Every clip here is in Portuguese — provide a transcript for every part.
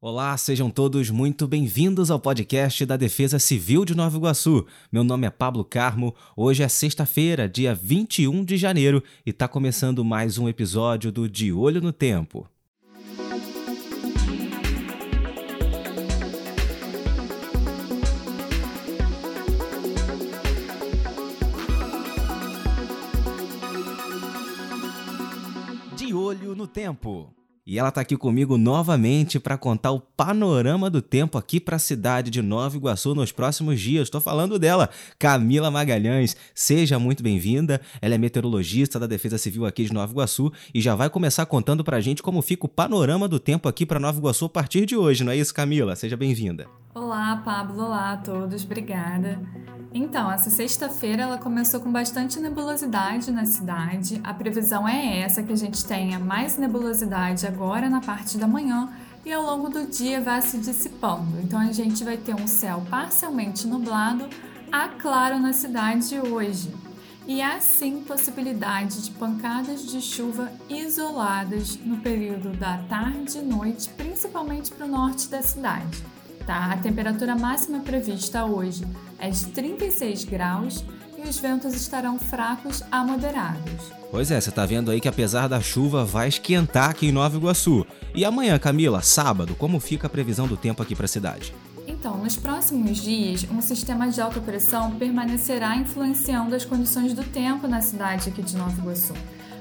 Olá, sejam todos muito bem-vindos ao podcast da Defesa Civil de Nova Iguaçu. Meu nome é Pablo Carmo. Hoje é sexta-feira, dia 21 de janeiro, e está começando mais um episódio do De Olho no Tempo. De Olho no Tempo. E ela está aqui comigo novamente para contar o panorama do tempo aqui para a cidade de Nova Iguaçu nos próximos dias. Estou falando dela, Camila Magalhães. Seja muito bem-vinda. Ela é meteorologista da Defesa Civil aqui de Nova Iguaçu e já vai começar contando para a gente como fica o panorama do tempo aqui para Nova Iguaçu a partir de hoje, não é isso, Camila? Seja bem-vinda. Olá, Pablo. Olá a todos. Obrigada. Então, essa sexta-feira ela começou com bastante nebulosidade na cidade. A previsão é essa que a gente tenha mais nebulosidade agora na parte da manhã e ao longo do dia vai se dissipando. Então a gente vai ter um céu parcialmente nublado a claro na cidade hoje. E há sim possibilidade de pancadas de chuva isoladas no período da tarde e noite, principalmente para o norte da cidade tá? A temperatura máxima prevista hoje é de 36 graus e os ventos estarão fracos a moderados. Pois é, você tá vendo aí que apesar da chuva vai esquentar aqui em Nova Iguaçu. E amanhã, Camila, sábado, como fica a previsão do tempo aqui para a cidade? Então, nos próximos dias, um sistema de alta pressão permanecerá influenciando as condições do tempo na cidade aqui de Nova Iguaçu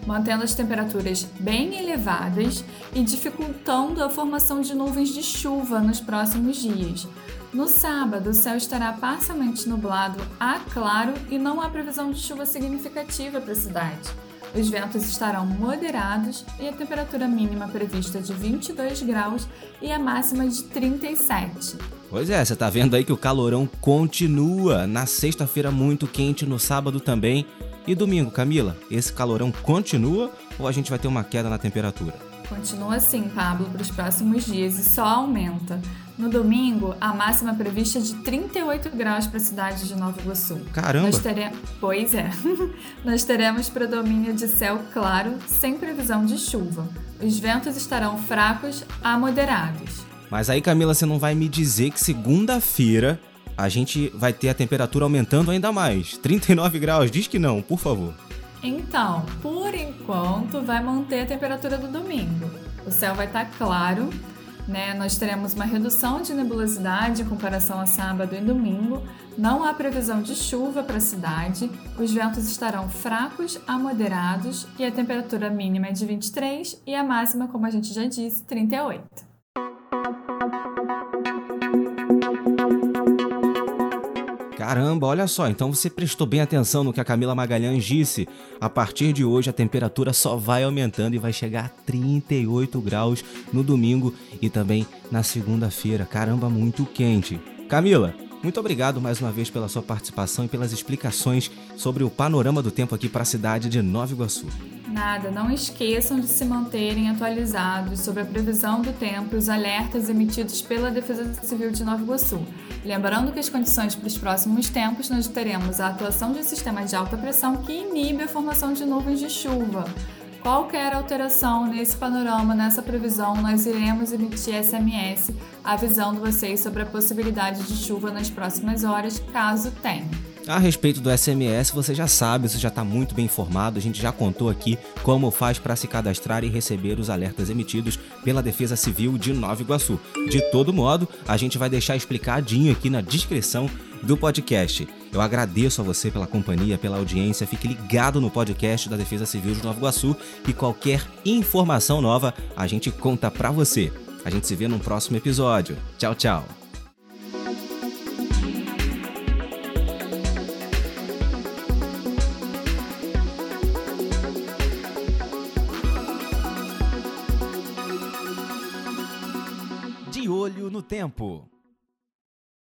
mantendo as temperaturas bem elevadas e dificultando a formação de nuvens de chuva nos próximos dias. No sábado, o céu estará parcialmente nublado a claro e não há previsão de chuva significativa para a cidade. Os ventos estarão moderados e a temperatura mínima prevista de 22 graus e a máxima de 37. Pois é, você tá vendo aí que o calorão continua. Na sexta-feira muito quente, no sábado também. E domingo, Camila, esse calorão continua ou a gente vai ter uma queda na temperatura? Continua assim, Pablo, para os próximos dias e só aumenta. No domingo, a máxima prevista é de 38 graus para a cidade de Nova Iguaçu. Caramba! Nós tere... Pois é. Nós teremos predomínio de céu claro, sem previsão de chuva. Os ventos estarão fracos a moderados. Mas aí, Camila, você não vai me dizer que segunda-feira a gente vai ter a temperatura aumentando ainda mais. 39 graus, diz que não, por favor. Então, por enquanto, vai manter a temperatura do domingo. O céu vai estar tá claro, né? Nós teremos uma redução de nebulosidade em comparação a sábado e domingo. Não há previsão de chuva para a cidade. Os ventos estarão fracos a moderados e a temperatura mínima é de 23 e a máxima, como a gente já disse, 38. Caramba, olha só, então você prestou bem atenção no que a Camila Magalhães disse. A partir de hoje a temperatura só vai aumentando e vai chegar a 38 graus no domingo e também na segunda-feira. Caramba, muito quente. Camila, muito obrigado mais uma vez pela sua participação e pelas explicações sobre o panorama do tempo aqui para a cidade de Nova Iguaçu. Nada, não esqueçam de se manterem atualizados sobre a previsão do tempo e os alertas emitidos pela Defesa Civil de Nova Iguaçu. Lembrando que as condições para os próximos tempos nós teremos a atuação de um sistema de alta pressão que inibe a formação de nuvens de chuva. Qualquer alteração nesse panorama, nessa previsão, nós iremos emitir SMS avisando vocês sobre a possibilidade de chuva nas próximas horas, caso tenha. A respeito do SMS, você já sabe, você já está muito bem informado. A gente já contou aqui como faz para se cadastrar e receber os alertas emitidos pela Defesa Civil de Nova Iguaçu. De todo modo, a gente vai deixar explicadinho aqui na descrição do podcast. Eu agradeço a você pela companhia, pela audiência. Fique ligado no podcast da Defesa Civil de Nova Iguaçu e qualquer informação nova a gente conta para você. A gente se vê num próximo episódio. Tchau, tchau. Olho no tempo.